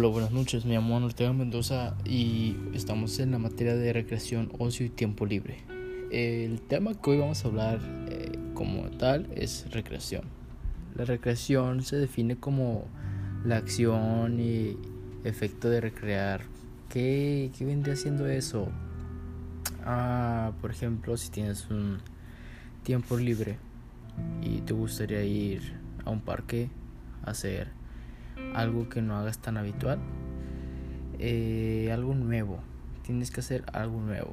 Hola, buenas noches. Me llamo Ortega Mendoza y estamos en la materia de recreación, ocio y tiempo libre. El tema que hoy vamos a hablar eh, como tal es recreación. La recreación se define como la acción y efecto de recrear. ¿Qué, qué vendría haciendo eso? Ah, por ejemplo, si tienes un tiempo libre y te gustaría ir a un parque a hacer algo que no hagas tan habitual, eh, algo nuevo, tienes que hacer algo nuevo.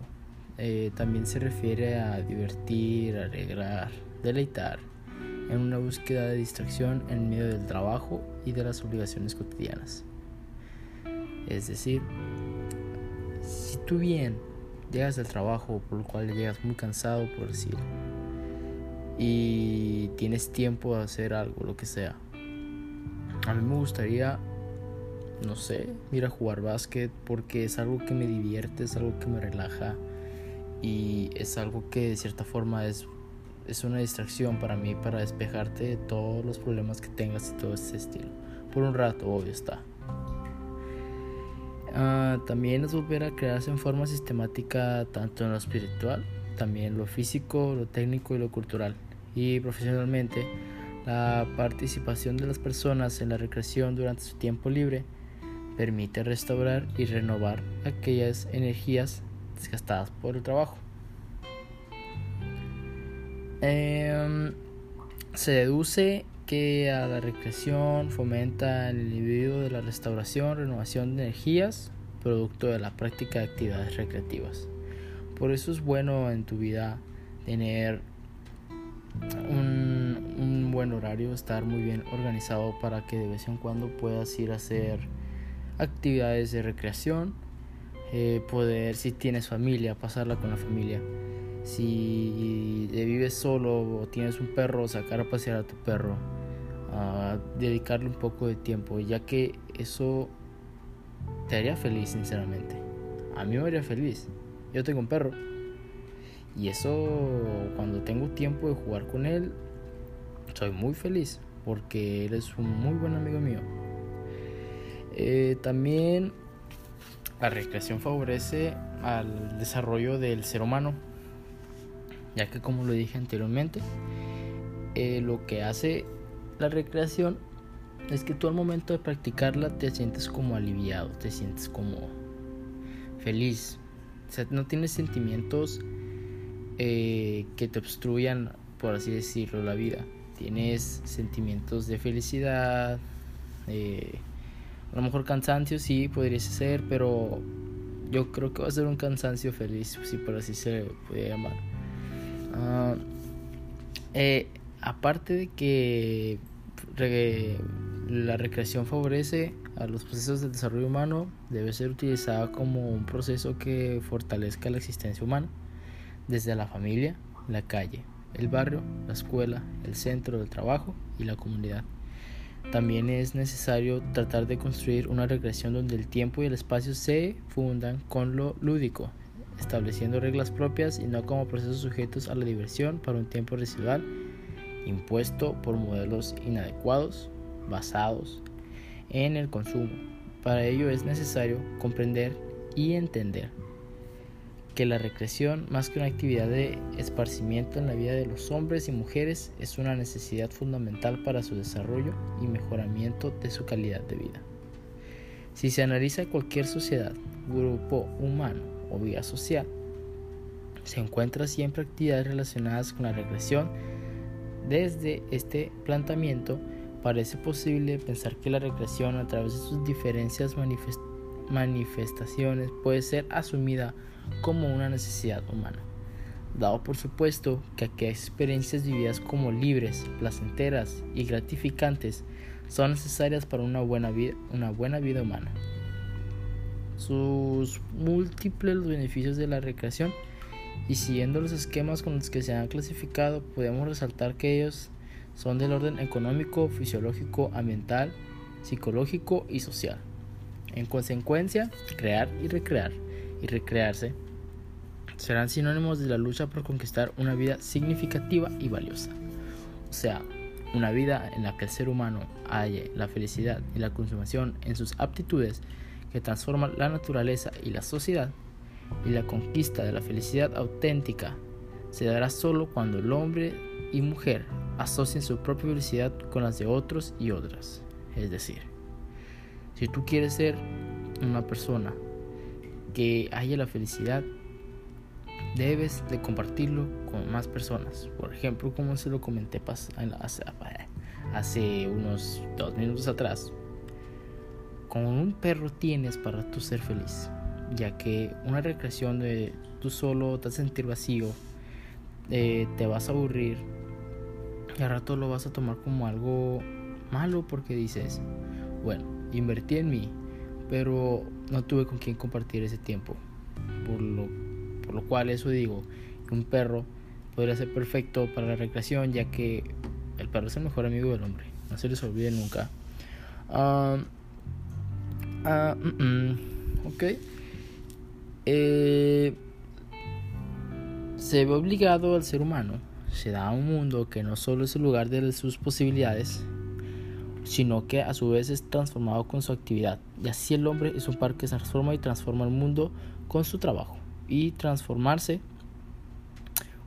Eh, también se refiere a divertir, alegrar, deleitar, en una búsqueda de distracción en medio del trabajo y de las obligaciones cotidianas. Es decir, si tú bien llegas del trabajo, por lo cual llegas muy cansado, por decir, y tienes tiempo de hacer algo, lo que sea, a mí me gustaría, no sé, ir a jugar básquet porque es algo que me divierte, es algo que me relaja y es algo que de cierta forma es, es una distracción para mí, para despejarte de todos los problemas que tengas y todo ese estilo. Por un rato, obvio está. Ah, también es volver a crearse en forma sistemática tanto en lo espiritual, también lo físico, lo técnico y lo cultural. Y profesionalmente la participación de las personas en la recreación durante su tiempo libre permite restaurar y renovar aquellas energías desgastadas por el trabajo. Em, se deduce que la recreación fomenta el individuo de la restauración, renovación de energías, producto de la práctica de actividades recreativas. Por eso es bueno en tu vida tener un, buen horario, estar muy bien organizado para que de vez en cuando puedas ir a hacer actividades de recreación, eh, poder, si tienes familia, pasarla con la familia. Si vives solo o tienes un perro, sacar a pasear a tu perro, dedicarle un poco de tiempo, ya que eso te haría feliz, sinceramente. A mí me haría feliz. Yo tengo un perro y eso, cuando tengo tiempo de jugar con él, soy muy feliz porque él es un muy buen amigo mío. Eh, también la recreación favorece al desarrollo del ser humano, ya que como lo dije anteriormente, eh, lo que hace la recreación es que tú al momento de practicarla te sientes como aliviado, te sientes como feliz, o sea, no tienes sentimientos eh, que te obstruyan, por así decirlo, la vida. Tienes sentimientos de felicidad, a lo mejor cansancio sí podría ser, pero yo creo que va a ser un cansancio feliz, si por así se puede llamar. Ah, eh, aparte de que la recreación favorece a los procesos de desarrollo humano, debe ser utilizada como un proceso que fortalezca la existencia humana desde la familia, la calle, el barrio, la escuela, el centro del trabajo y la comunidad. También es necesario tratar de construir una recreación donde el tiempo y el espacio se fundan con lo lúdico, estableciendo reglas propias y no como procesos sujetos a la diversión para un tiempo residual impuesto por modelos inadecuados basados en el consumo. Para ello es necesario comprender y entender que la recreación, más que una actividad de esparcimiento en la vida de los hombres y mujeres, es una necesidad fundamental para su desarrollo y mejoramiento de su calidad de vida. Si se analiza cualquier sociedad, grupo humano o vida social, se encuentra siempre actividades relacionadas con la recreación. Desde este planteamiento, parece posible pensar que la recreación a través de sus diferencias manifestaciones puede ser asumida como una necesidad humana, dado por supuesto que aquellas experiencias vividas como libres, placenteras y gratificantes son necesarias para una buena vida, una buena vida humana. Sus múltiples beneficios de la recreación y siguiendo los esquemas con los que se han clasificado, podemos resaltar que ellos son del orden económico, fisiológico, ambiental, psicológico y social. En consecuencia, crear y recrear y recrearse serán sinónimos de la lucha por conquistar una vida significativa y valiosa. O sea, Una vida en la que el ser humano halle la felicidad y la consumación en sus aptitudes que transforman la naturaleza y la sociedad, y la conquista de la felicidad auténtica se dará solo cuando el hombre y mujer asocien su propia felicidad con las de otros y otras. Es decir, si tú quieres ser una persona que haya la felicidad, debes de compartirlo con más personas. Por ejemplo, como se lo comenté hace, unos dos minutos atrás, con un perro tienes para tú ser feliz, ya que una recreación de tú solo te vas a sentir vacío, eh, te vas a aburrir y al rato lo vas a tomar como algo malo porque dices, bueno, invertí en mí, pero no tuve con quien compartir ese tiempo. Por lo, por lo cual eso digo, un perro podría ser perfecto para la recreación, ya que el perro es el mejor amigo del hombre. No se les olvide nunca. Uh, ok. Eh, se ve obligado al ser humano, se da a un mundo que no solo es el lugar de sus posibilidades, sino que a su vez es transformado con su actividad. Y así el hombre es un par que se transforma y transforma el mundo con su trabajo. Y transformarse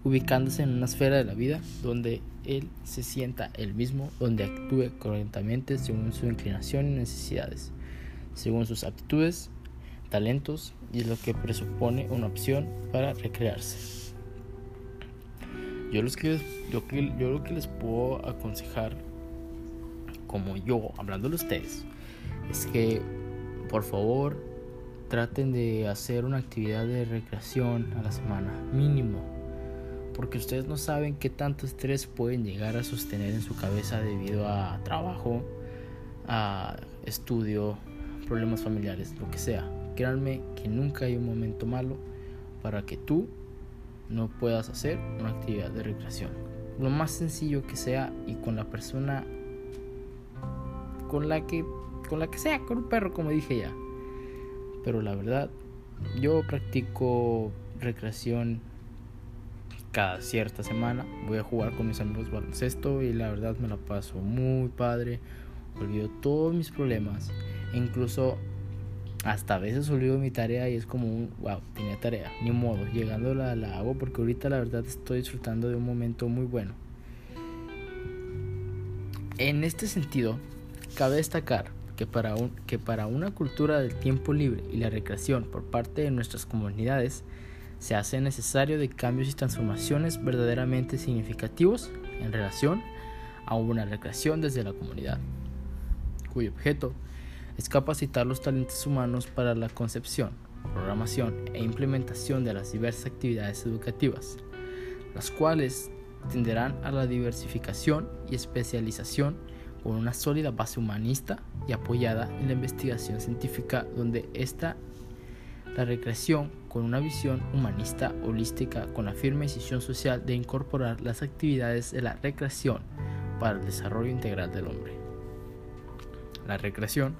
ubicándose en una esfera de la vida donde él se sienta el mismo, donde actúe correctamente según su inclinación y necesidades, según sus aptitudes, talentos y lo que presupone una opción para recrearse. Yo, los que, yo, yo lo que les puedo aconsejar como yo, hablando de ustedes, es que por favor traten de hacer una actividad de recreación a la semana, mínimo, porque ustedes no saben qué tanto estrés pueden llegar a sostener en su cabeza debido a trabajo, a estudio, problemas familiares, lo que sea. Créanme que nunca hay un momento malo para que tú no puedas hacer una actividad de recreación. Lo más sencillo que sea y con la persona con la que con la que sea, con un perro como dije ya. Pero la verdad, yo practico recreación cada cierta semana. Voy a jugar con mis amigos baloncesto y la verdad me la paso muy padre. Olvido todos mis problemas. E incluso hasta a veces olvido mi tarea y es como un wow, tenía tarea, ni modo, llegando la, la hago porque ahorita la verdad estoy disfrutando de un momento muy bueno. En este sentido, Cabe destacar que para, que para una cultura del tiempo libre y la recreación por parte de nuestras comunidades se hace necesario de cambios y transformaciones verdaderamente significativos en relación a una recreación desde la comunidad, cuyo objeto es capacitar los talentos humanos para la concepción, programación e implementación de las diversas actividades educativas, las cuales tenderán a la diversificación y especialización con una sólida base humanista y apoyada en la investigación científica donde está la recreación con una visión humanista holística con la firme decisión social de incorporar las actividades de la recreación para el desarrollo integral del hombre. La recreación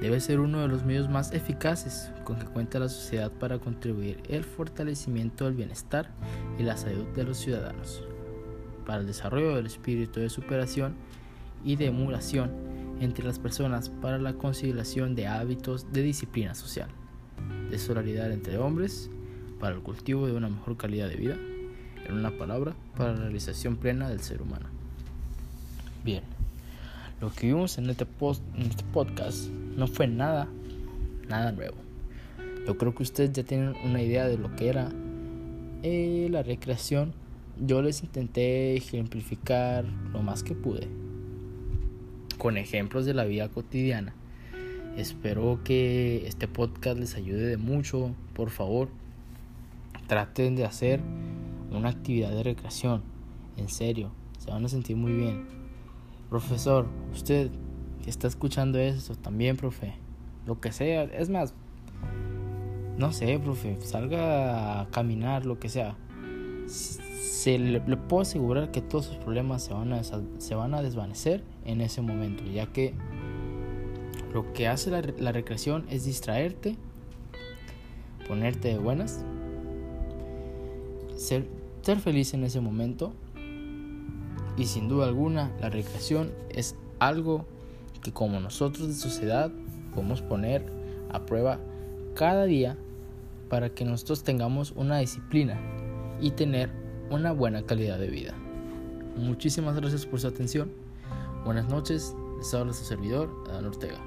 debe ser uno de los medios más eficaces con que cuenta la sociedad para contribuir el fortalecimiento del bienestar y la salud de los ciudadanos, para el desarrollo del espíritu de superación y de emulación entre las personas para la conciliación de hábitos de disciplina social, de solidaridad entre hombres, para el cultivo de una mejor calidad de vida, en una palabra, para la realización plena del ser humano. Bien, lo que vimos en este, post, en este podcast no fue nada, nada nuevo. Yo creo que ustedes ya tienen una idea de lo que era eh, la recreación. Yo les intenté ejemplificar lo más que pude con ejemplos de la vida cotidiana. Espero que este podcast les ayude de mucho. Por favor, traten de hacer una actividad de recreación. En serio, se van a sentir muy bien. Profesor, usted está escuchando eso, también, profe. Lo que sea, es más, no sé, profe, salga a caminar, lo que sea. Se le, puedo asegurar que todos sus problemas se van, a, se van a desvanecer en ese momento, ya que lo que hace la, recreación es distraerte, ponerte de buenas, ser, ser feliz en ese momento, Y sin duda alguna, la recreación es algo que como nosotros de sociedad podemos poner a prueba cada día para que nosotros tengamos una disciplina y tener una buena calidad de vida. Muchísimas gracias por su atención. Buenas noches. Les habla su servidor, Adán Ortega.